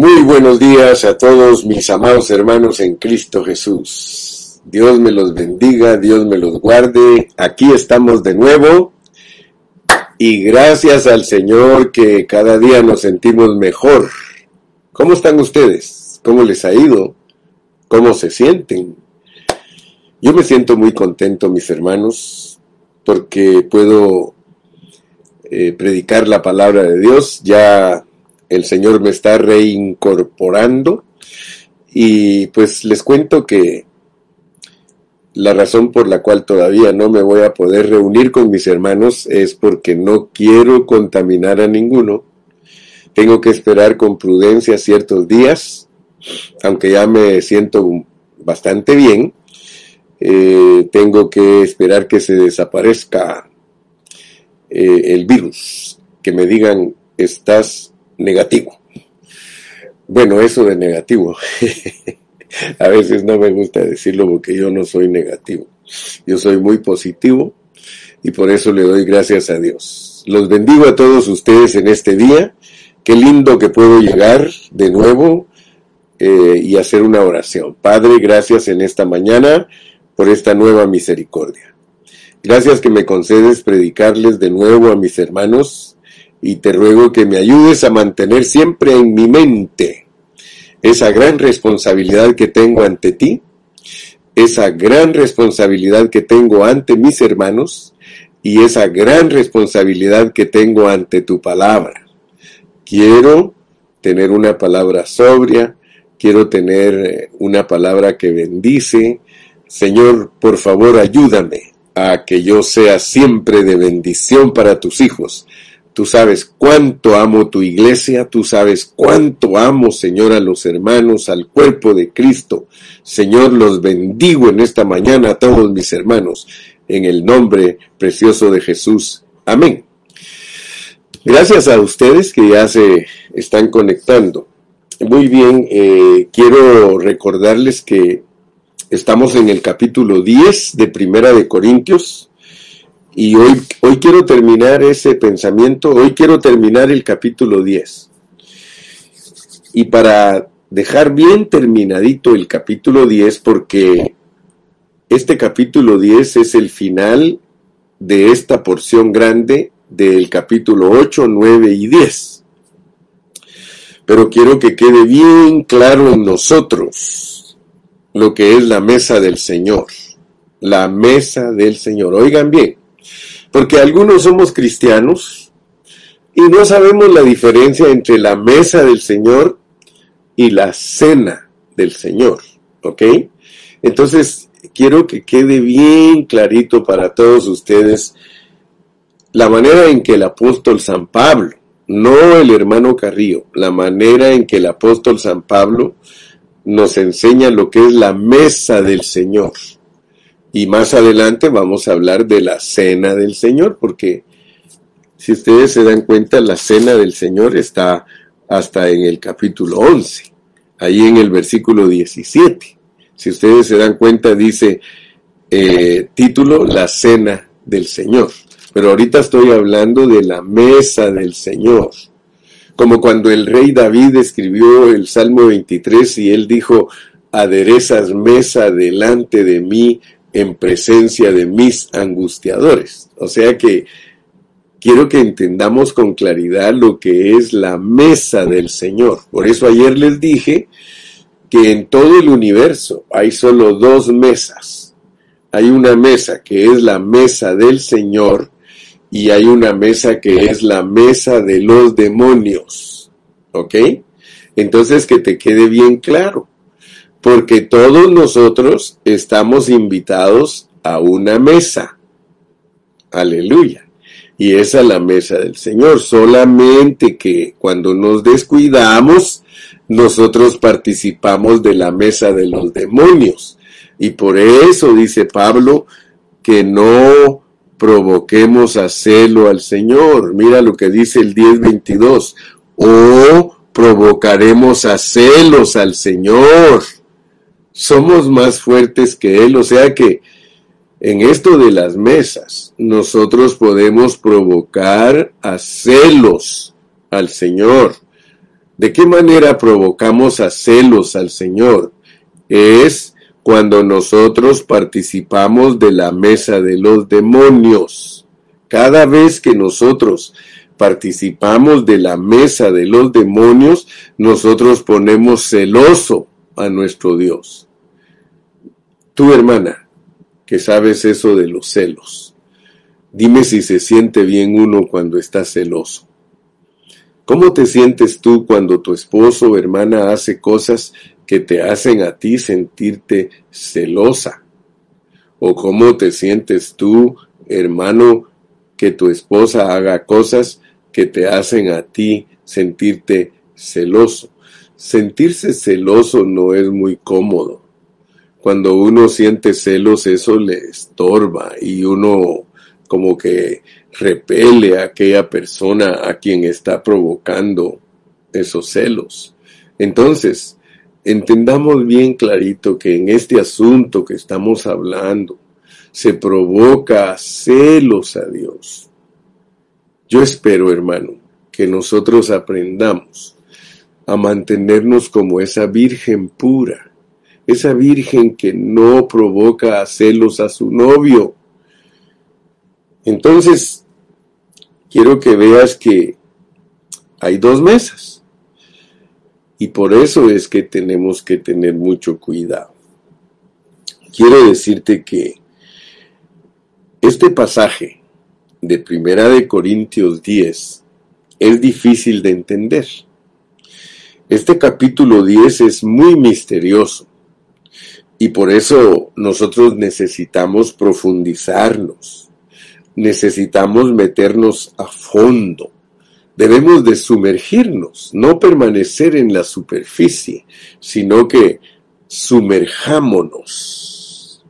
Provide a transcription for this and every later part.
Muy buenos días a todos mis amados hermanos en Cristo Jesús. Dios me los bendiga, Dios me los guarde. Aquí estamos de nuevo y gracias al Señor que cada día nos sentimos mejor. ¿Cómo están ustedes? ¿Cómo les ha ido? ¿Cómo se sienten? Yo me siento muy contento, mis hermanos, porque puedo eh, predicar la palabra de Dios. Ya el Señor me está reincorporando y pues les cuento que la razón por la cual todavía no me voy a poder reunir con mis hermanos es porque no quiero contaminar a ninguno. Tengo que esperar con prudencia ciertos días, aunque ya me siento bastante bien. Eh, tengo que esperar que se desaparezca eh, el virus, que me digan estás negativo. Bueno, eso de negativo. a veces no me gusta decirlo porque yo no soy negativo. Yo soy muy positivo y por eso le doy gracias a Dios. Los bendigo a todos ustedes en este día. Qué lindo que puedo llegar de nuevo eh, y hacer una oración. Padre, gracias en esta mañana por esta nueva misericordia. Gracias que me concedes predicarles de nuevo a mis hermanos y te ruego que me ayudes a mantener siempre en mi mente esa gran responsabilidad que tengo ante ti, esa gran responsabilidad que tengo ante mis hermanos y esa gran responsabilidad que tengo ante tu palabra. Quiero tener una palabra sobria, quiero tener eh, una palabra que bendice. Señor, por favor, ayúdame a que yo sea siempre de bendición para tus hijos Tú sabes cuánto amo tu iglesia, tú sabes cuánto amo, Señor, a los hermanos, al cuerpo de Cristo. Señor, los bendigo en esta mañana a todos mis hermanos, en el nombre precioso de Jesús. Amén. Gracias a ustedes que ya se están conectando. Muy bien, eh, quiero recordarles que estamos en el capítulo 10 de Primera de Corintios. Y hoy, hoy quiero terminar ese pensamiento, hoy quiero terminar el capítulo 10. Y para dejar bien terminadito el capítulo 10, porque este capítulo 10 es el final de esta porción grande del capítulo 8, 9 y 10. Pero quiero que quede bien claro en nosotros lo que es la mesa del Señor. La mesa del Señor. Oigan bien, porque algunos somos cristianos y no sabemos la diferencia entre la mesa del Señor y la cena del Señor. ¿Ok? Entonces, quiero que quede bien clarito para todos ustedes la manera en que el apóstol San Pablo, no el hermano Carrillo, la manera en que el apóstol San Pablo nos enseña lo que es la mesa del Señor. Y más adelante vamos a hablar de la cena del Señor, porque si ustedes se dan cuenta, la cena del Señor está hasta en el capítulo 11, ahí en el versículo 17. Si ustedes se dan cuenta, dice eh, título, la cena del Señor. Pero ahorita estoy hablando de la mesa del Señor. Como cuando el rey David escribió el Salmo 23 y él dijo, aderezas mesa delante de mí en presencia de mis angustiadores. O sea que quiero que entendamos con claridad lo que es la mesa del Señor. Por eso ayer les dije que en todo el universo hay solo dos mesas. Hay una mesa que es la mesa del Señor y hay una mesa que es la mesa de los demonios. ¿Ok? Entonces que te quede bien claro porque todos nosotros estamos invitados a una mesa. Aleluya. Y esa es la mesa del Señor. Solamente que cuando nos descuidamos, nosotros participamos de la mesa de los demonios. Y por eso dice Pablo que no provoquemos a celo al Señor. Mira lo que dice el 10.22. O provocaremos a celos al Señor somos más fuertes que Él. O sea que en esto de las mesas, nosotros podemos provocar a celos al Señor. ¿De qué manera provocamos a celos al Señor? Es cuando nosotros participamos de la mesa de los demonios. Cada vez que nosotros participamos de la mesa de los demonios, nosotros ponemos celoso a nuestro Dios. Tu hermana, que sabes eso de los celos, dime si se siente bien uno cuando está celoso. ¿Cómo te sientes tú cuando tu esposo o hermana hace cosas que te hacen a ti sentirte celosa? ¿O cómo te sientes tú, hermano, que tu esposa haga cosas que te hacen a ti sentirte celoso? Sentirse celoso no es muy cómodo. Cuando uno siente celos, eso le estorba y uno como que repele a aquella persona a quien está provocando esos celos. Entonces, entendamos bien clarito que en este asunto que estamos hablando, se provoca celos a Dios. Yo espero, hermano, que nosotros aprendamos a mantenernos como esa virgen pura, esa virgen que no provoca celos a su novio. Entonces, quiero que veas que hay dos mesas. Y por eso es que tenemos que tener mucho cuidado. Quiero decirte que este pasaje de Primera de Corintios 10 es difícil de entender. Este capítulo 10 es muy misterioso y por eso nosotros necesitamos profundizarnos necesitamos meternos a fondo. Debemos de sumergirnos, no permanecer en la superficie, sino que sumerjámonos.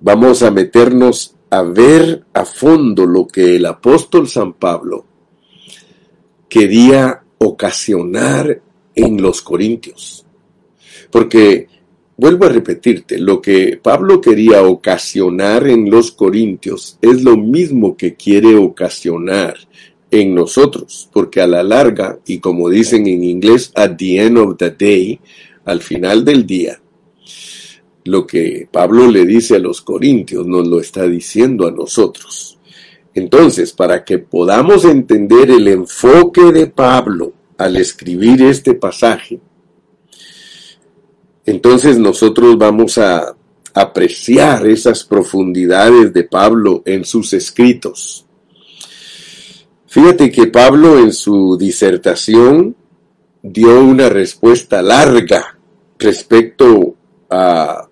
Vamos a meternos a ver a fondo lo que el apóstol San Pablo quería ocasionar en los corintios. Porque Vuelvo a repetirte, lo que Pablo quería ocasionar en los corintios es lo mismo que quiere ocasionar en nosotros, porque a la larga, y como dicen en inglés, at the end of the day, al final del día, lo que Pablo le dice a los corintios nos lo está diciendo a nosotros. Entonces, para que podamos entender el enfoque de Pablo al escribir este pasaje, entonces nosotros vamos a apreciar esas profundidades de Pablo en sus escritos. Fíjate que Pablo en su disertación dio una respuesta larga respecto a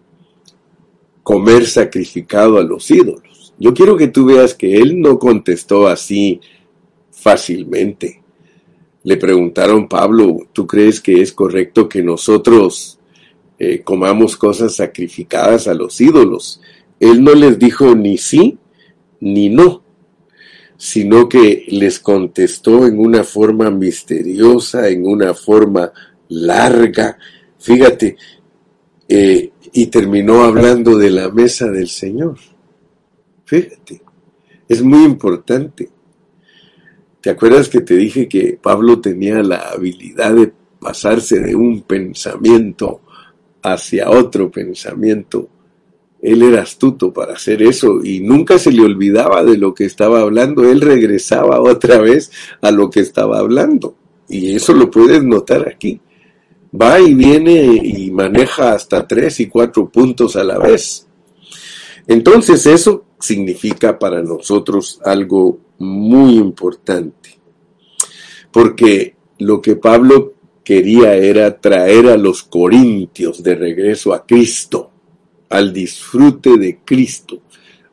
comer sacrificado a los ídolos. Yo quiero que tú veas que él no contestó así fácilmente. Le preguntaron, Pablo, ¿tú crees que es correcto que nosotros eh, comamos cosas sacrificadas a los ídolos. Él no les dijo ni sí ni no, sino que les contestó en una forma misteriosa, en una forma larga. Fíjate, eh, y terminó hablando de la mesa del Señor. Fíjate, es muy importante. ¿Te acuerdas que te dije que Pablo tenía la habilidad de pasarse de un pensamiento hacia otro pensamiento. Él era astuto para hacer eso y nunca se le olvidaba de lo que estaba hablando. Él regresaba otra vez a lo que estaba hablando. Y eso lo puedes notar aquí. Va y viene y maneja hasta tres y cuatro puntos a la vez. Entonces eso significa para nosotros algo muy importante. Porque lo que Pablo quería era traer a los corintios de regreso a Cristo, al disfrute de Cristo,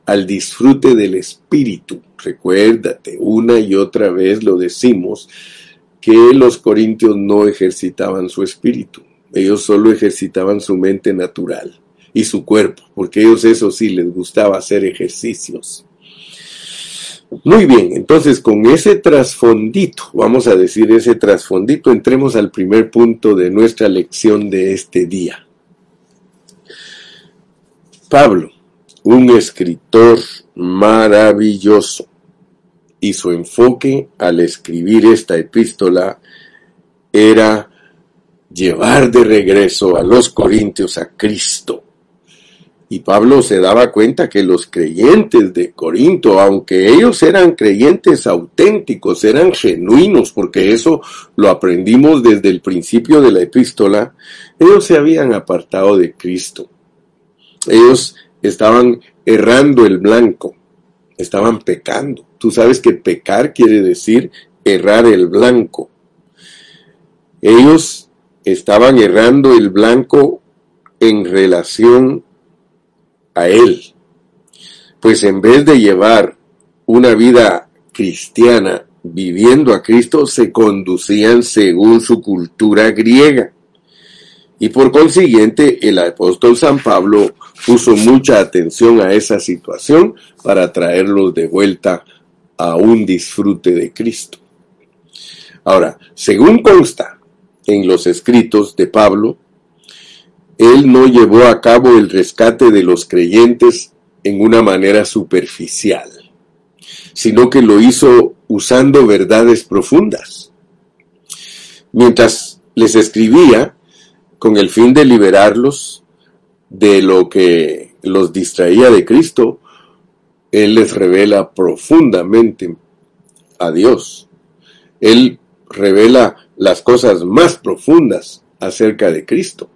al disfrute del Espíritu. Recuérdate, una y otra vez lo decimos, que los corintios no ejercitaban su espíritu, ellos solo ejercitaban su mente natural y su cuerpo, porque ellos eso sí les gustaba hacer ejercicios. Muy bien, entonces con ese trasfondito, vamos a decir ese trasfondito, entremos al primer punto de nuestra lección de este día. Pablo, un escritor maravilloso, y su enfoque al escribir esta epístola era llevar de regreso a los corintios a Cristo. Y Pablo se daba cuenta que los creyentes de Corinto, aunque ellos eran creyentes auténticos, eran genuinos, porque eso lo aprendimos desde el principio de la epístola, ellos se habían apartado de Cristo. Ellos estaban errando el blanco, estaban pecando. Tú sabes que pecar quiere decir errar el blanco. Ellos estaban errando el blanco en relación a él. Pues en vez de llevar una vida cristiana viviendo a Cristo, se conducían según su cultura griega. Y por consiguiente, el apóstol San Pablo puso mucha atención a esa situación para traerlos de vuelta a un disfrute de Cristo. Ahora, según consta en los escritos de Pablo, él no llevó a cabo el rescate de los creyentes en una manera superficial, sino que lo hizo usando verdades profundas. Mientras les escribía, con el fin de liberarlos de lo que los distraía de Cristo, Él les revela profundamente a Dios. Él revela las cosas más profundas acerca de Cristo.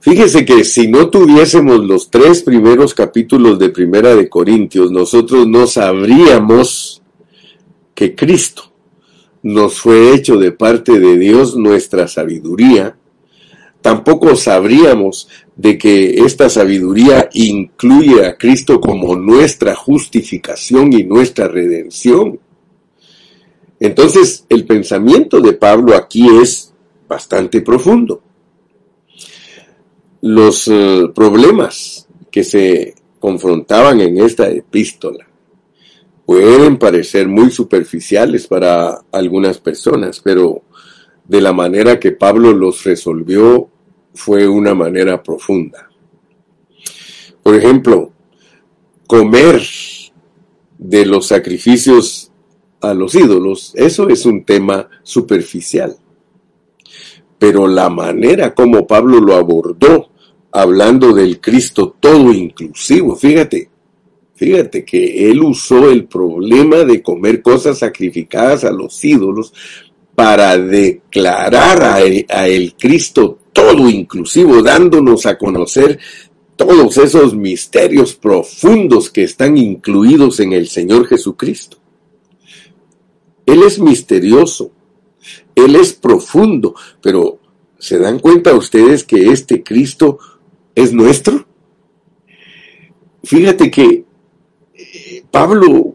Fíjese que si no tuviésemos los tres primeros capítulos de Primera de Corintios, nosotros no sabríamos que Cristo nos fue hecho de parte de Dios nuestra sabiduría. Tampoco sabríamos de que esta sabiduría incluye a Cristo como nuestra justificación y nuestra redención. Entonces, el pensamiento de Pablo aquí es bastante profundo los eh, problemas que se confrontaban en esta epístola pueden parecer muy superficiales para algunas personas, pero de la manera que Pablo los resolvió fue una manera profunda. Por ejemplo, comer de los sacrificios a los ídolos, eso es un tema superficial pero la manera como Pablo lo abordó, hablando del Cristo todo inclusivo, fíjate, fíjate que él usó el problema de comer cosas sacrificadas a los ídolos para declarar a el, Cristo todo inclusivo, dándonos a conocer todos esos misterios profundos que están incluidos en el Señor Jesucristo. Él es misterioso, él es profundo, pero ¿se dan cuenta ustedes que este Cristo es nuestro? Fíjate que eh, Pablo,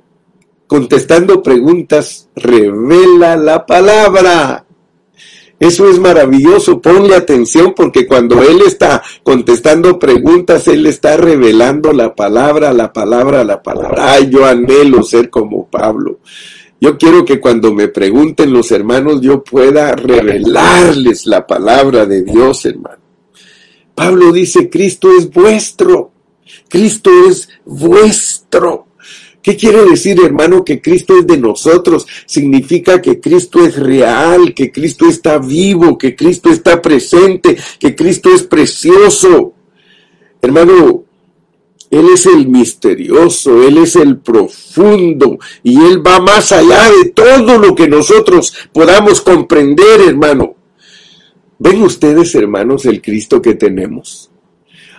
contestando preguntas, revela la palabra. Eso es maravilloso, ponle atención porque cuando Él está contestando preguntas, Él está revelando la palabra, la palabra, la palabra. Ay, yo anhelo ser como Pablo. Yo quiero que cuando me pregunten los hermanos yo pueda revelarles la palabra de Dios, hermano. Pablo dice, Cristo es vuestro. Cristo es vuestro. ¿Qué quiere decir, hermano, que Cristo es de nosotros? Significa que Cristo es real, que Cristo está vivo, que Cristo está presente, que Cristo es precioso. Hermano, él es el misterioso, Él es el profundo y Él va más allá de todo lo que nosotros podamos comprender, hermano. ¿Ven ustedes, hermanos, el Cristo que tenemos?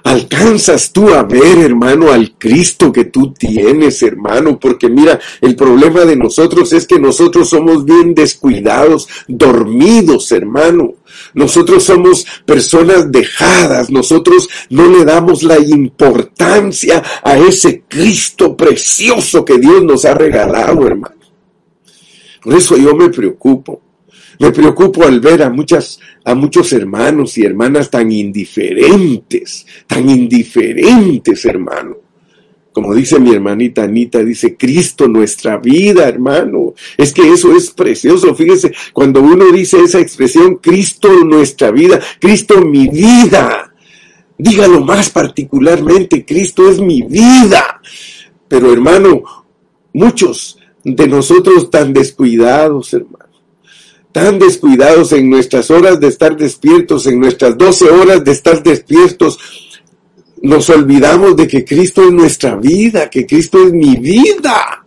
¿Alcanzas tú a ver, hermano, al Cristo que tú tienes, hermano? Porque mira, el problema de nosotros es que nosotros somos bien descuidados, dormidos, hermano. Nosotros somos personas dejadas, nosotros no le damos la importancia a ese Cristo precioso que Dios nos ha regalado, hermano. Por eso yo me preocupo. Me preocupo al ver a muchas a muchos hermanos y hermanas tan indiferentes, tan indiferentes, hermano. Como dice mi hermanita Anita, dice Cristo nuestra vida, hermano. Es que eso es precioso. Fíjese, cuando uno dice esa expresión, Cristo nuestra vida, Cristo mi vida. Dígalo más particularmente, Cristo es mi vida. Pero hermano, muchos de nosotros tan descuidados, hermano tan descuidados en nuestras horas de estar despiertos, en nuestras 12 horas de estar despiertos, nos olvidamos de que Cristo es nuestra vida, que Cristo es mi vida.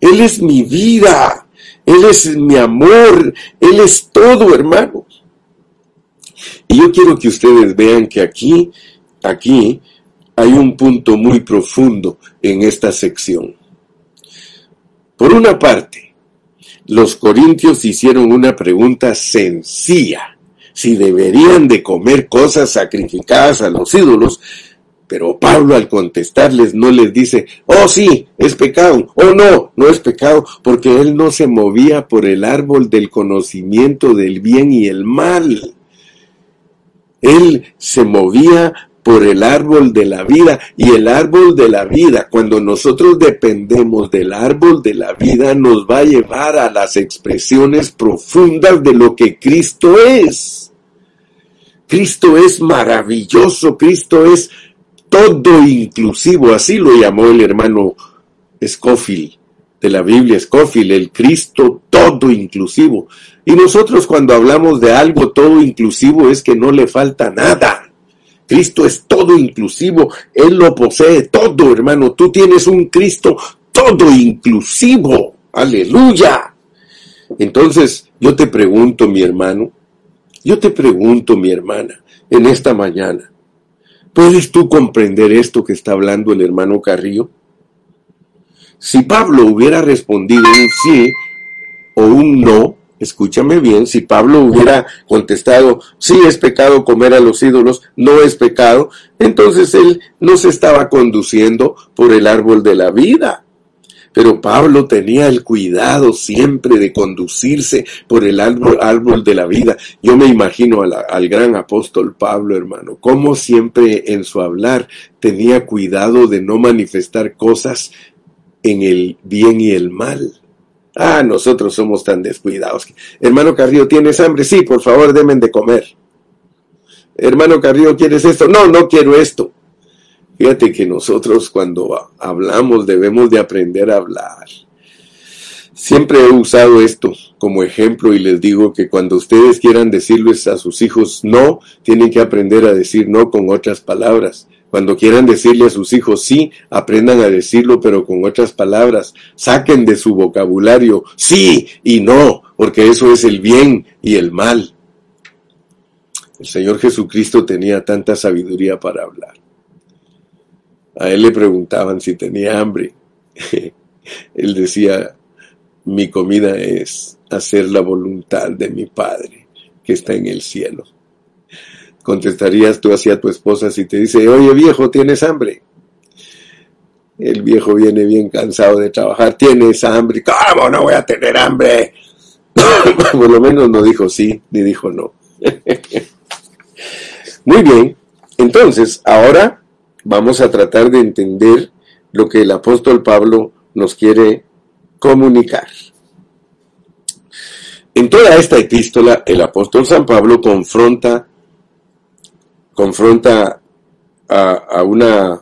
Él es mi vida, Él es mi amor, Él es todo, hermano. Y yo quiero que ustedes vean que aquí, aquí, hay un punto muy profundo en esta sección. Por una parte, los corintios hicieron una pregunta sencilla, si deberían de comer cosas sacrificadas a los ídolos, pero Pablo al contestarles no les dice, oh sí, es pecado, oh no, no es pecado, porque él no se movía por el árbol del conocimiento del bien y el mal. Él se movía por el árbol de la vida. Y el árbol de la vida, cuando nosotros dependemos del árbol de la vida, nos va a llevar a las expresiones profundas de lo que Cristo es. Cristo es maravilloso, Cristo es todo inclusivo, así lo llamó el hermano Scofield de la Biblia, Scofield, el Cristo todo inclusivo. Y nosotros cuando hablamos de algo todo inclusivo es que no le falta nada. Cristo es todo inclusivo, Él lo posee todo, hermano. Tú tienes un Cristo todo inclusivo. Aleluya. Entonces, yo te pregunto, mi hermano, yo te pregunto, mi hermana, en esta mañana, ¿puedes tú comprender esto que está hablando el hermano Carrillo? Si Pablo hubiera respondido un sí o un no, escúchame bien, si Pablo hubiera contestado, sí es pecado comer a los ídolos, no es pecado, entonces él no se estaba conduciendo por el árbol de la vida. Pero Pablo tenía el cuidado siempre de conducirse por el árbol, de la vida. Yo me imagino al gran apóstol Pablo, hermano, como siempre en su hablar tenía cuidado de no manifestar cosas en el bien y el mal. Ah, nosotros somos tan descuidados. Hermano Carrillo, ¿tienes hambre? Sí, por favor, demen de comer. Hermano Carrillo, ¿quieres esto? No, no quiero esto. Fíjate que nosotros cuando hablamos debemos de aprender a hablar. Siempre he usado esto como ejemplo y les digo que cuando ustedes quieran decirles a sus hijos no, tienen que aprender a decir no con otras palabras. Cuando quieran decirle a sus hijos sí, aprendan a decirlo, pero con otras palabras. Saquen de su vocabulario sí y no, porque eso es el bien y el mal. El Señor Jesucristo tenía tanta sabiduría para hablar. A él le preguntaban si tenía hambre. él decía, mi comida es hacer la voluntad de mi Padre que está en el cielo contestarías tú hacia tu esposa si te dice, oye viejo, ¿tienes hambre? El viejo viene bien cansado de trabajar, ¿tienes hambre? ¿Cómo no voy a tener hambre? Por lo menos no dijo sí, ni dijo no. Muy bien, entonces ahora vamos a tratar de entender lo que el apóstol Pablo nos quiere comunicar. En toda esta epístola, el apóstol San Pablo confronta confronta a, una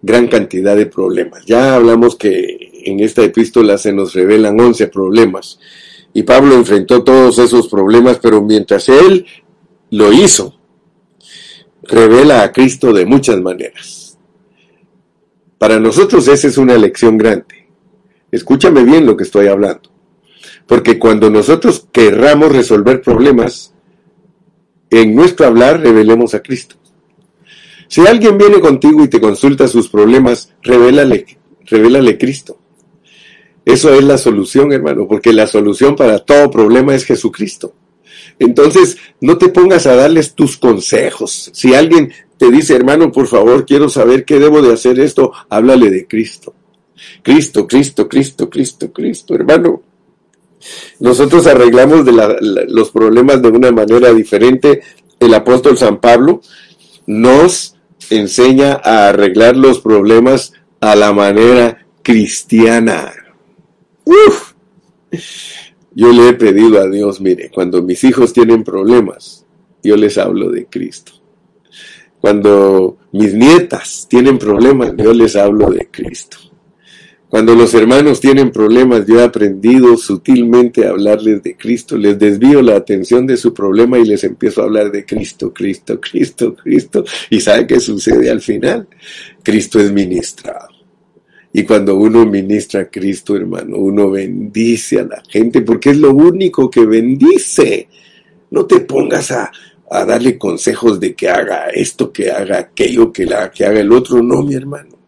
gran cantidad de problemas. Ya hablamos que en esta epístola se nos revelan 11 problemas y Pablo enfrentó todos esos problemas, pero mientras él lo hizo, revela a Cristo de muchas maneras. Para nosotros esa es una lección grande. Escúchame bien lo que estoy hablando. Porque cuando nosotros querramos resolver problemas, en nuestro hablar revelemos a Cristo. Si alguien viene contigo y te consulta sus problemas, revélale, revélale Cristo. Eso es la solución, hermano, porque la solución para todo problema es Jesucristo. Entonces, no te pongas a darles tus consejos. Si alguien te dice, hermano, por favor, quiero saber qué debo de hacer esto, háblale de Cristo. Cristo, Cristo, Cristo, Cristo, Cristo, hermano. Nosotros arreglamos los problemas de una manera diferente. El apóstol San Pablo nos enseña a arreglar los problemas a la manera cristiana. Yo le he pedido a Dios, mire, cuando mis hijos tienen problemas, yo les hablo de Cristo. Cuando mis nietas tienen problemas, yo les hablo de Cristo. Cuando los hermanos tienen problemas, yo he aprendido sutilmente a hablarles de Cristo, les desvío la atención de su problema y les empiezo a hablar de Cristo, Cristo, Cristo, Cristo. ¿Y sabe qué sucede al final? Cristo es ministrado. Y cuando uno ministra a Cristo, hermano, uno bendice a la gente porque es lo único que bendice. No te pongas a, a darle consejos de que haga esto, que haga aquello, que, haga el otro. No, mi hermano.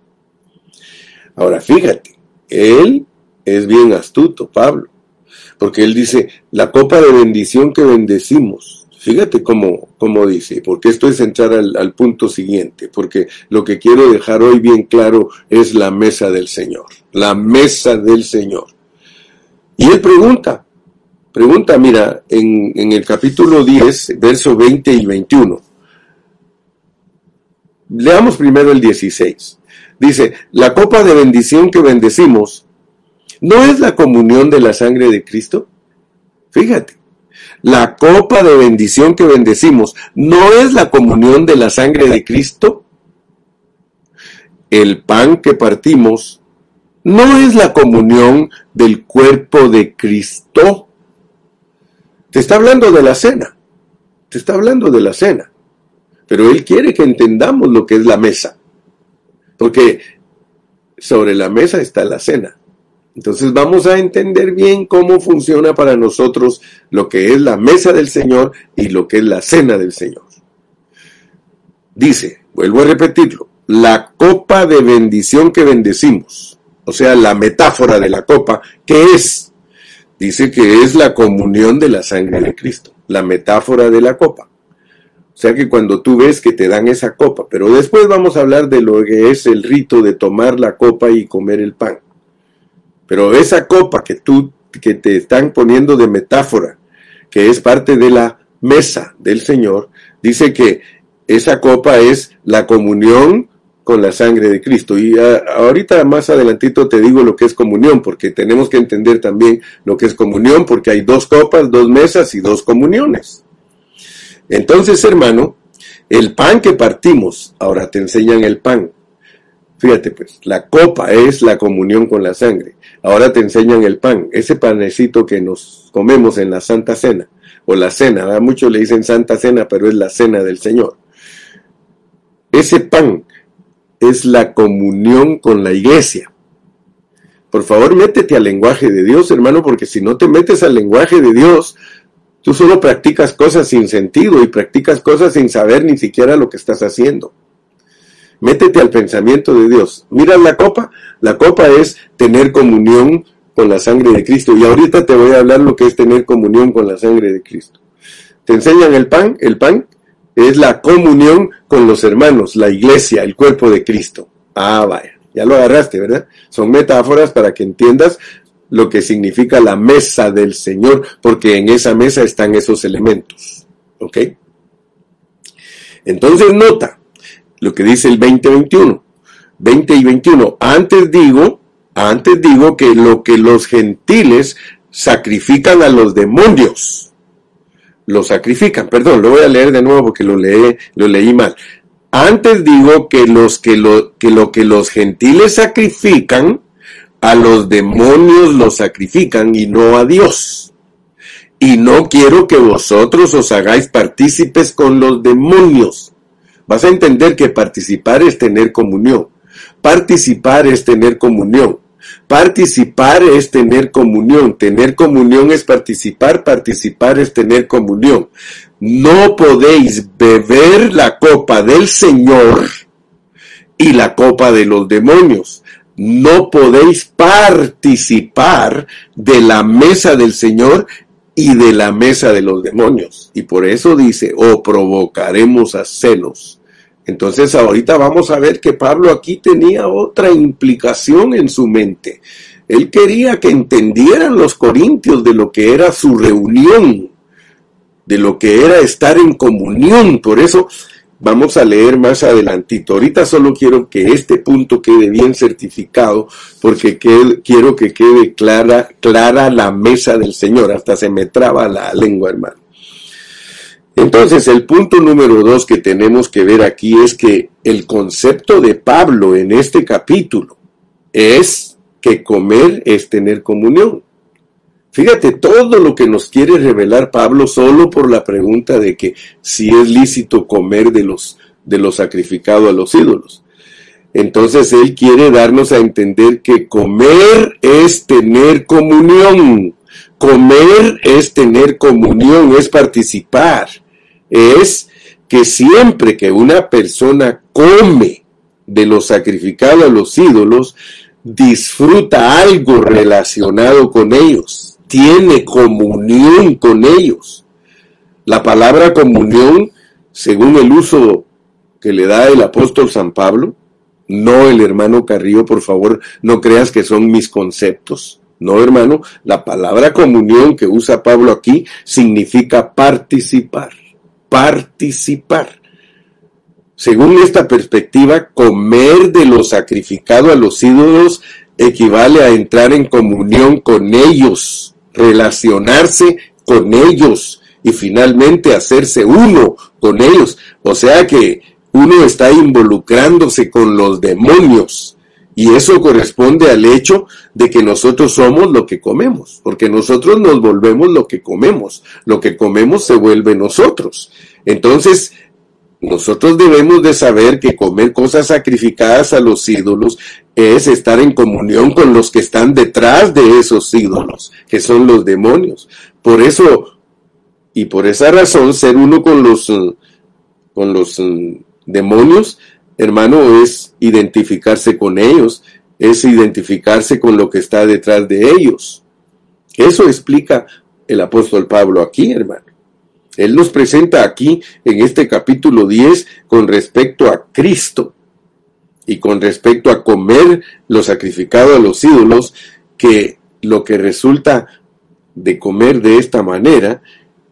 Ahora fíjate, él es bien astuto, Pablo, porque él dice, la copa de bendición que bendecimos. Fíjate cómo, cómo dice, porque esto es entrar al, al punto siguiente, porque lo que quiero dejar hoy bien claro es la mesa del Señor, la mesa del Señor. Y él pregunta, pregunta, mira, en, en el capítulo 10, verso 20 y 21. Leamos primero el 16. Dice, la copa de bendición que bendecimos, ¿no es la comunión de la sangre de Cristo? Fíjate, la copa de bendición que bendecimos, ¿no es la comunión de la sangre de Cristo? El pan que partimos, ¿no es la comunión del cuerpo de Cristo? Te está hablando de la cena, te está hablando de la cena, pero Él quiere que entendamos lo que es la mesa. Porque sobre la mesa está la cena. Entonces vamos a entender bien cómo funciona para nosotros lo que es la mesa del Señor y lo que es la cena del Señor. Dice, vuelvo a repetirlo, la copa de bendición que bendecimos, o sea, la metáfora de la copa, ¿qué es? Dice que es la comunión de la sangre de Cristo, la metáfora de la copa. O sea que cuando tú ves que te dan esa copa, pero después vamos a hablar de lo que es el rito de tomar la copa y comer el pan. Pero esa copa que tú que te están poniendo de metáfora, que es parte de la mesa del Señor, dice que esa copa es la comunión con la sangre de Cristo. Y ahorita más adelantito te digo lo que es comunión, porque tenemos que entender también lo que es comunión, porque hay dos copas, dos mesas y dos comuniones. Entonces, hermano, el pan que partimos, ahora te enseñan el pan. Fíjate pues, la copa es la comunión con la sangre. Ahora te enseñan el pan, ese panecito que nos comemos en la Santa Cena, o la cena, muchos le dicen Santa Cena, pero es la cena del Señor. Ese pan es la comunión con la iglesia. Por favor, métete al lenguaje de Dios, hermano, porque si no te metes al lenguaje de Dios, Tú solo practicas cosas sin sentido y practicas cosas sin saber ni siquiera lo que estás haciendo. Métete al pensamiento de Dios. Mira la copa. La copa es tener comunión con la sangre de Cristo. Y ahorita te voy a hablar lo que es tener comunión con la sangre de Cristo. Te enseñan el pan. El pan es la comunión con los hermanos, la iglesia, el cuerpo de Cristo. Ah, vaya. Ya lo agarraste, ¿verdad? Son metáforas para que entiendas lo que significa la mesa del Señor, porque en esa mesa están esos elementos. ¿Ok? Entonces nota lo que dice el 2021. 20 y 21. Antes digo, antes digo que lo que los gentiles sacrifican a los demonios. Lo sacrifican, perdón, lo voy a leer de nuevo porque lo leí, lo leí mal. Antes digo que los que lo que lo que los gentiles sacrifican a los demonios los sacrifican y no a Dios. Y no quiero que vosotros os hagáis partícipes con los demonios. Vas a entender que participar es tener comunión. Participar es tener comunión. Participar es tener comunión. Tener comunión es participar. Participar es tener comunión. No podéis beber la copa del Señor y la copa de los demonios no podéis participar de la mesa del Señor y de la mesa de los demonios. Y por eso dice, o provocaremos a celos. Entonces ahorita vamos a ver que Pablo aquí tenía otra implicación en su mente. Él quería que entendieran los corintios de lo que era su reunión, de lo que era estar en comunión. Por eso Vamos a leer más adelantito. Ahorita solo quiero que este punto quede bien certificado porque quiero que quede clara, clara la mesa del Señor. Hasta se me traba la lengua, hermano. Entonces, el punto número dos que tenemos que ver aquí es que el concepto de Pablo en este capítulo es que comer es tener comunión. Fíjate todo lo que nos quiere revelar Pablo solo por la pregunta de que si es lícito comer de los de lo sacrificado a los ídolos. Entonces él quiere darnos a entender que comer es tener comunión. Comer es tener comunión, es participar. Es que siempre que una persona come de lo sacrificado a los ídolos, disfruta algo relacionado con ellos, tiene comunión con ellos. La palabra comunión, según el uso que le da el apóstol San Pablo, no el hermano Carrillo, por favor, no creas que son mis conceptos. No, hermano, la palabra comunión que usa Pablo aquí significa participar, participar. Según esta perspectiva, comer de lo sacrificado a los ídolos equivale a entrar en comunión con ellos, relacionarse con ellos y finalmente hacerse uno con ellos. O sea que uno está involucrándose con los demonios. Y eso corresponde al hecho de que nosotros somos lo que comemos, porque nosotros nos volvemos lo que comemos, lo que comemos se vuelve nosotros. Entonces, nosotros debemos de saber que comer cosas sacrificadas a los ídolos es estar en comunión con los que están detrás de esos ídolos, que son los demonios. Por eso, y por esa razón, ser uno con los, con los mm, demonios, hermano, es identificarse con ellos, es identificarse con lo que está detrás de ellos. Eso explica el apóstol Pablo aquí, hermano. Él nos presenta aquí en este capítulo 10 con respecto a Cristo y con respecto a comer lo sacrificado a los ídolos, que lo que resulta de comer de esta manera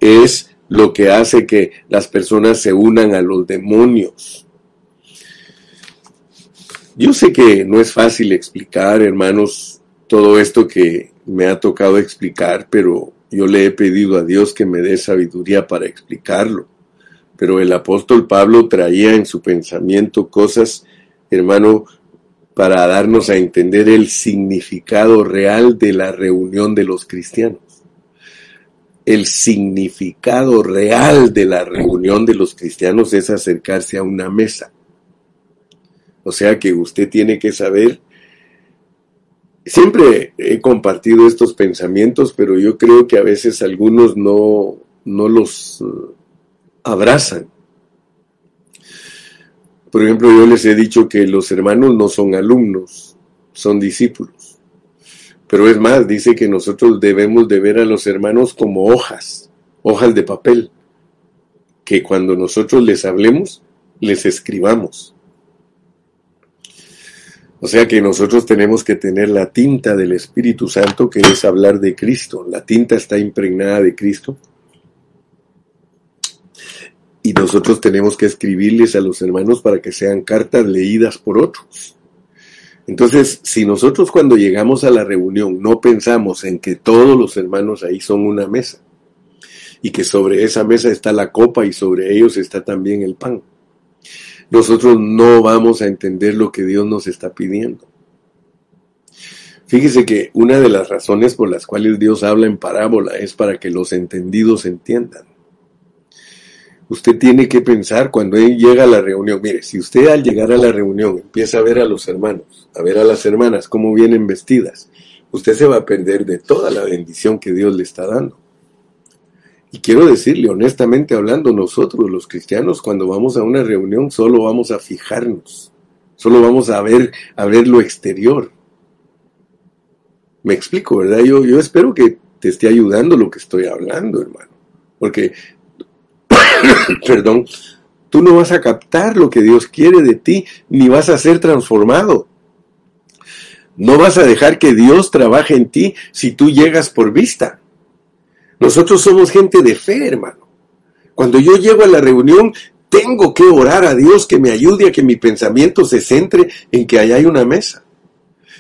es lo que hace que las personas se unan a los demonios. Yo sé que no es fácil explicar, hermanos, todo esto que me ha tocado explicar, pero yo le he pedido a Dios que me dé sabiduría para explicarlo. Pero el apóstol Pablo traía en su pensamiento cosas, hermano, para darnos a entender el significado real de la reunión de los cristianos. El significado real de la reunión de los cristianos es acercarse a una mesa. O sea que usted tiene que saber siempre he compartido estos pensamientos, pero yo creo que a veces algunos no, no los uh, abrazan. Por ejemplo, yo les he dicho que los hermanos no son alumnos, son discípulos. Pero es más, dice que nosotros debemos de ver a los hermanos como hojas, hojas de papel, que cuando nosotros les hablemos, les escribamos. O sea que nosotros tenemos que tener la tinta del Espíritu Santo, que es hablar de Cristo. La tinta está impregnada de Cristo. Y nosotros tenemos que escribirles a los hermanos para que sean cartas leídas por otros. Entonces, si nosotros cuando llegamos a la reunión no pensamos en que todos los hermanos ahí son una mesa y que sobre esa mesa está la copa y sobre ellos está también el pan, nosotros no vamos a entender lo que Dios nos está pidiendo. Fíjese que una de las razones por las cuales Dios habla en parábola es para que los entendidos entiendan. Usted tiene que pensar cuando él llega a la reunión, mire, si usted al llegar a la reunión empieza a ver a los hermanos, a ver a las hermanas cómo vienen vestidas, usted se va a perder de toda la bendición que Dios le está dando. Y quiero decirle, honestamente hablando, nosotros los cristianos cuando vamos a una reunión solo vamos a fijarnos, solo vamos a ver, a ver lo exterior. Me explico, ¿verdad? Yo, yo espero que te esté ayudando lo que estoy hablando, hermano. Porque, perdón, tú no vas a captar lo que Dios quiere de ti, ni vas a ser transformado. No vas a dejar que Dios trabaje en ti si tú llegas por vista. Nosotros somos gente de fe, hermano. Cuando yo llego a la reunión, tengo que orar a Dios que me ayude a que mi pensamiento se centre en que allá hay una mesa.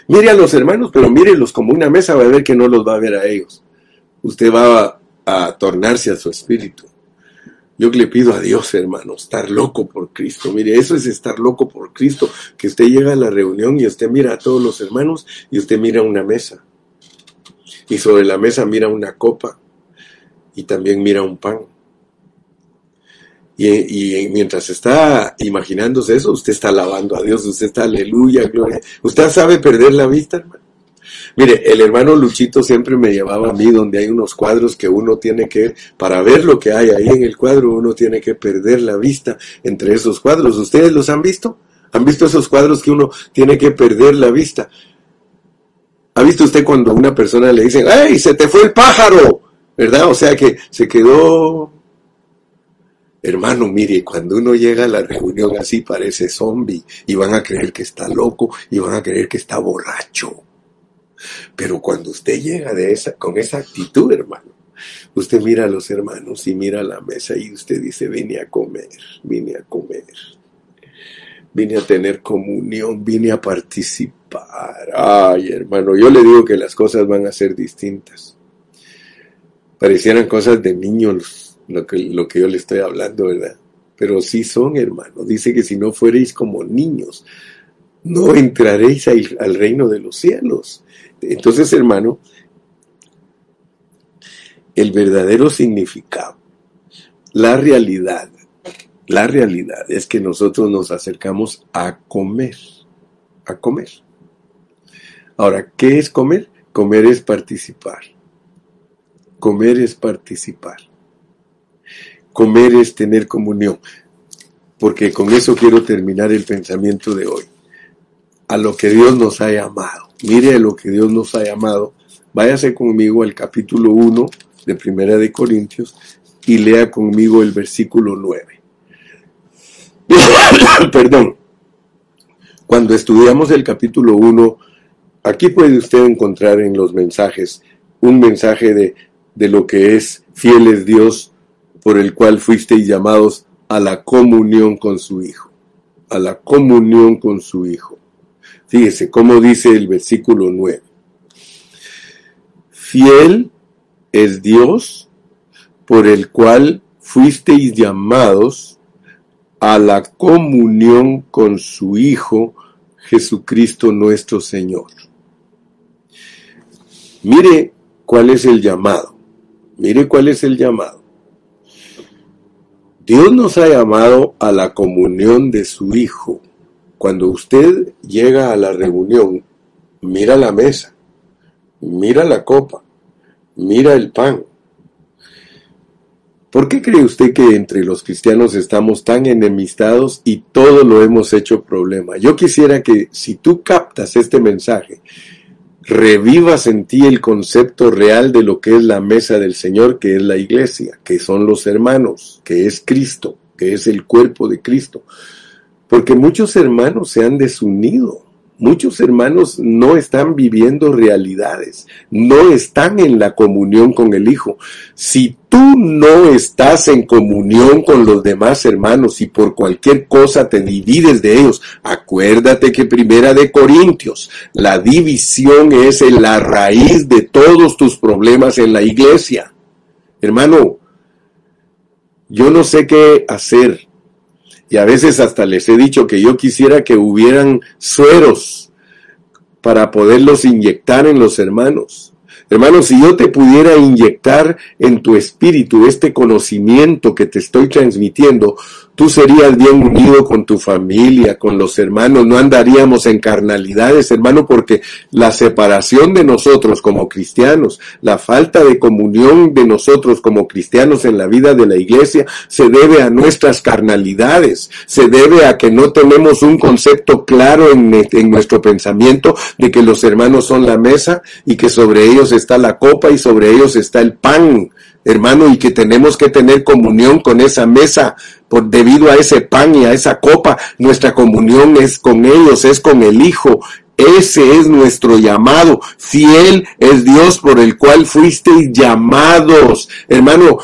Mire a los hermanos, pero mírelos como una mesa, va a ver que no los va a ver a ellos. Usted va a, a tornarse a su espíritu. Yo le pido a Dios, hermano, estar loco por Cristo. Mire, eso es estar loco por Cristo. Que usted llega a la reunión y usted mira a todos los hermanos y usted mira una mesa. Y sobre la mesa mira una copa y también mira un pan. Y, mientras está imaginándose eso, usted está alabando a Dios, usted está aleluya, gloria. ¿Usted sabe perder la vista, hermano? Mire, el hermano Luchito siempre me llevaba a mí donde hay unos cuadros que uno tiene que, para ver lo que hay ahí en el cuadro, uno tiene que perder la vista entre esos cuadros. ¿Ustedes los han visto? ¿Han visto esos cuadros que uno tiene que perder la vista? ¿Ha visto usted cuando a una persona le dicen, ¡ay, se te fue el pájaro! ¿Verdad? O sea que se quedó... Hermano, mire, cuando uno llega a la reunión así parece zombie y van a creer que está loco y van a creer que está borracho. Pero cuando usted llega de esa, con esa actitud, hermano, usted mira a los hermanos y mira a la mesa y usted dice, vine a comer, vine a comer, vine a tener comunión, vine a participar. Ay, hermano, yo le digo que las cosas van a ser distintas. Parecieran cosas de niños lo que, lo que yo le estoy hablando, ¿verdad? Pero sí son, hermano. Dice que si no fuerais como niños, no entraréis al reino de los cielos. Entonces, hermano, el verdadero significado, la realidad, la realidad es que nosotros nos acercamos a comer, a comer. Ahora, ¿qué es comer? Comer es participar. Comer es participar. Comer es tener comunión. Porque con eso quiero terminar el pensamiento de hoy. A lo que Dios nos ha llamado mire lo que Dios nos ha llamado. Váyase conmigo al capítulo 1 de Primera de Corintios y lea conmigo el versículo 9. Perdón. Cuando estudiamos el capítulo 1, aquí puede usted encontrar en los mensajes un mensaje de, de lo que es fiel es Dios por el cual fuisteis llamados a la comunión con su Hijo. A la comunión con su Hijo. Fíjese cómo dice el versículo 9. Fiel es Dios por el cual fuisteis llamados a la comunión con su Hijo Jesucristo nuestro Señor. Mire cuál es el llamado. Mire cuál es el llamado. Dios nos ha llamado a la comunión de su Hijo cuando usted llega a la reunión, mira la mesa, mira la copa, mira el pan. ¿Por qué cree usted que entre los cristianos estamos tan enemistados y todo lo hemos hecho problema? Yo quisiera que si tú captas este mensaje, revivas en ti el concepto real de lo que es la mesa del Señor, que es la iglesia, que son los hermanos, que es Cristo, que es el cuerpo de Cristo. Porque muchos hermanos se han desunido. Muchos hermanos no están viviendo realidades, no están en la comunión con el Hijo. Si tú no estás en comunión con los demás hermanos y por cualquier cosa te divides de ellos, acuérdate que primera de Corintios, la división es la raíz de todos tus problemas en la iglesia. Hermano, yo no sé qué hacer y a veces hasta les he dicho que yo quisiera que hubieran sueros para poderlos inyectar en los hermanos. Hermanos, si yo te pudiera inyectar en tu espíritu este conocimiento que te estoy transmitiendo, tú serías bien unido con tu familia, con los hermanos, no andaríamos en carnalidades, hermano, porque la separación de nosotros como cristianos, la falta de comunión de nosotros como cristianos en la vida de la iglesia, se debe a nuestras carnalidades, se debe a que no tenemos un concepto claro en, en nuestro pensamiento de que los hermanos son la mesa y que sobre ellos está la copa y sobre ellos está el pan hermano, y que tenemos que tener comunión con esa mesa por debido a ese pan y a esa copa. Nuestra comunión es con ellos, es con el Hijo. Ese es nuestro llamado. Fiel es Dios por el cual fuisteis llamados. Hermano,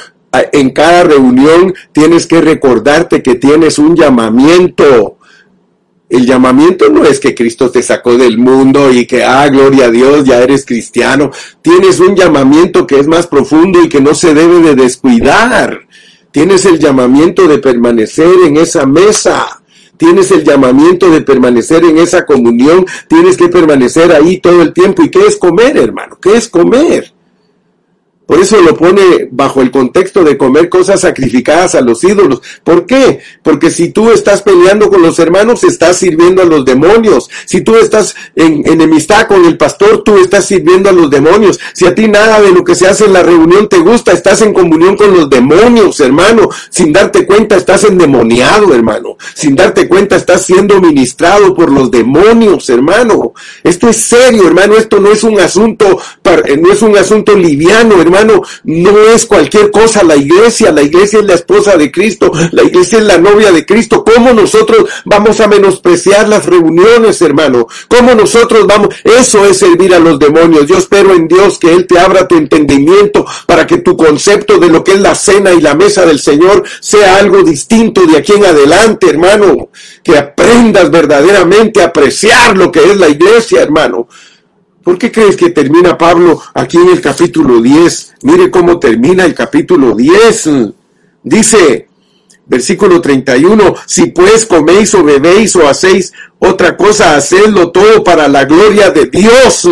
en cada reunión tienes que recordarte que tienes un llamamiento. El llamamiento no es que Cristo te sacó del mundo y que, ah, gloria a Dios, ya eres cristiano. Tienes un llamamiento que es más profundo y que no se debe de descuidar. Tienes el llamamiento de permanecer en esa mesa. Tienes el llamamiento de permanecer en esa comunión. Tienes que permanecer ahí todo el tiempo. ¿Y qué es comer, hermano? ¿Qué es comer? Por eso lo pone bajo el contexto de comer cosas sacrificadas a los ídolos. ¿Por qué? Porque si tú estás peleando con los hermanos, estás sirviendo a los demonios. Si tú estás en enemistad con el pastor, tú estás sirviendo a los demonios. Si a ti nada de lo que se hace en la reunión te gusta, estás en comunión con los demonios, hermano. Sin darte cuenta, estás endemoniado, hermano. Sin darte cuenta, estás siendo ministrado por los demonios, hermano. Esto es serio, hermano. Esto no es un asunto, no es un asunto liviano, hermano no es cualquier cosa la iglesia, la iglesia es la esposa de Cristo, la iglesia es la novia de Cristo. ¿Cómo nosotros vamos a menospreciar las reuniones, hermano? ¿Cómo nosotros vamos? Eso es servir a los demonios. Yo espero en Dios que Él te abra tu entendimiento para que tu concepto de lo que es la cena y la mesa del Señor sea algo distinto de aquí en adelante, hermano. Que aprendas verdaderamente a apreciar lo que es la iglesia, hermano. ¿Por qué crees que termina Pablo aquí en el capítulo 10? Mire cómo termina el capítulo 10. Dice, versículo 31, si pues coméis o bebéis o hacéis otra cosa, hacedlo todo para la gloria de Dios.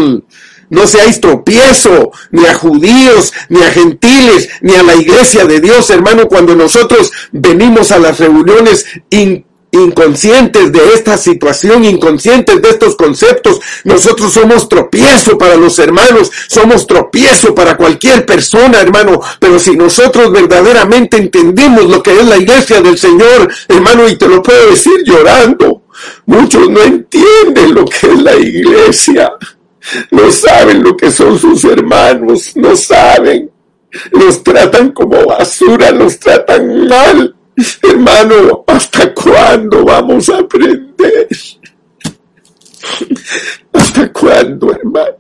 No seáis tropiezo ni a judíos, ni a gentiles, ni a la iglesia de Dios, hermano. Cuando nosotros venimos a las reuniones inconscientes de esta situación, inconscientes de estos conceptos. Nosotros somos tropiezo para los hermanos, somos tropiezo para cualquier persona, hermano. Pero si nosotros verdaderamente entendemos lo que es la iglesia del Señor, hermano, y te lo puedo decir llorando, muchos no entienden lo que es la iglesia. No saben lo que son sus hermanos, no saben. Los tratan como basura, los tratan mal. Hermano, ¿hasta cuándo vamos a aprender? ¿Hasta cuándo, hermano?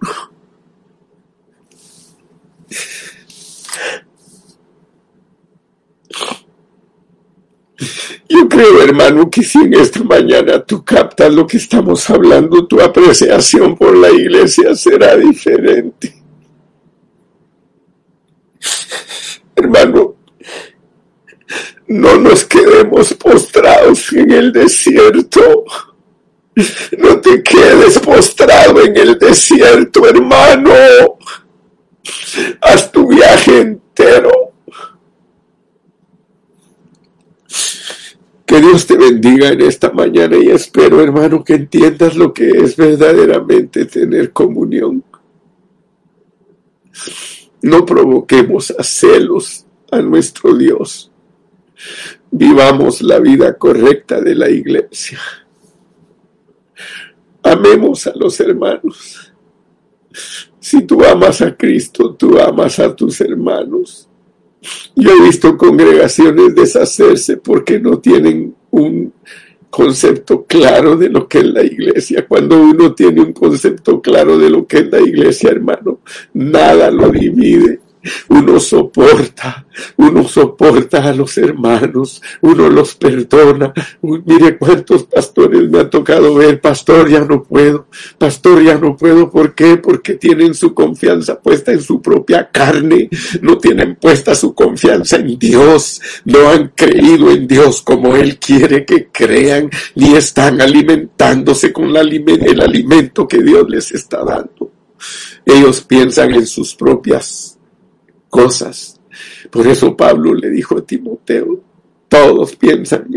Yo creo, hermano, que si en esta mañana tú captas lo que estamos hablando, tu apreciación por la iglesia será diferente. Hermano, no nos quedemos postrados en el desierto. No te quedes postrado en el desierto, hermano. Haz tu viaje entero. Que Dios te bendiga en esta mañana y espero, hermano, que entiendas lo que es verdaderamente tener comunión. No provoquemos a celos a nuestro Dios Vivamos la vida correcta de la iglesia. Amemos a los hermanos. Si tú amas a Cristo, tú amas a tus hermanos. Yo he visto congregaciones deshacerse porque no tienen un concepto claro de lo que es la iglesia. Cuando uno tiene un concepto claro de lo que es la iglesia, hermano, nada lo divide uno soporta, uno soporta a los hermanos, uno los perdona. mire cuántos pastores me ha tocado ver, pastor ya no puedo, pastor ya no puedo, ¿por qué? Porque tienen su confianza puesta en su propia carne, no tienen puesta su confianza en Dios, no han creído en Dios como Él quiere que crean, ni están alimentándose con el alimento que Dios les está dando. Ellos piensan en sus propias cosas. Por eso Pablo le dijo a Timoteo, todos piensan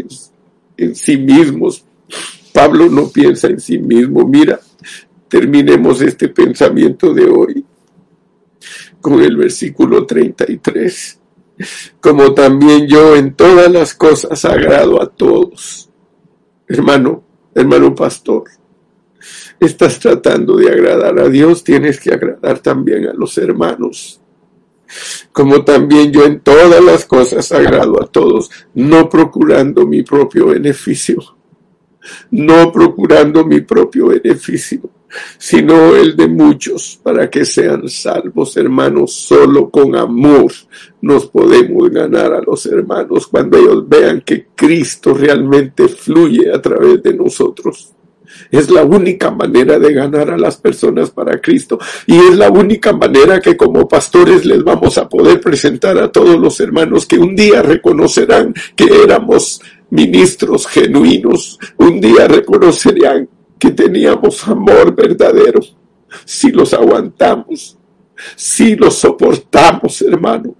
en, sí mismos. Pablo no piensa en sí mismo. Mira, terminemos este pensamiento de hoy con el versículo 33. Como también yo en todas las cosas agrado a todos. Hermano, hermano pastor, estás tratando de agradar a Dios, tienes que agradar también a los hermanos como también yo en todas las cosas agrado a todos, no procurando mi propio beneficio, no procurando mi propio beneficio, sino el de muchos, para que sean salvos, hermanos, solo con amor nos podemos ganar a los hermanos cuando ellos vean que Cristo realmente fluye a través de nosotros. Es la única manera de ganar a las personas para Cristo. Y es la única manera que como pastores les vamos a poder presentar a todos los hermanos que un día reconocerán que éramos ministros genuinos. Un día reconocerán que teníamos amor verdadero. Si los aguantamos, si los soportamos, hermano.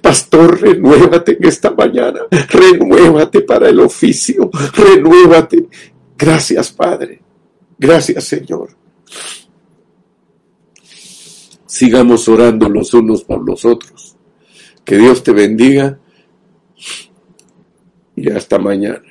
Pastor, renuévate en esta mañana, renuévate para el oficio, renuévate. Gracias, Padre. Gracias, Señor. Sigamos orando los unos por los otros. Que Dios te bendiga y hasta mañana.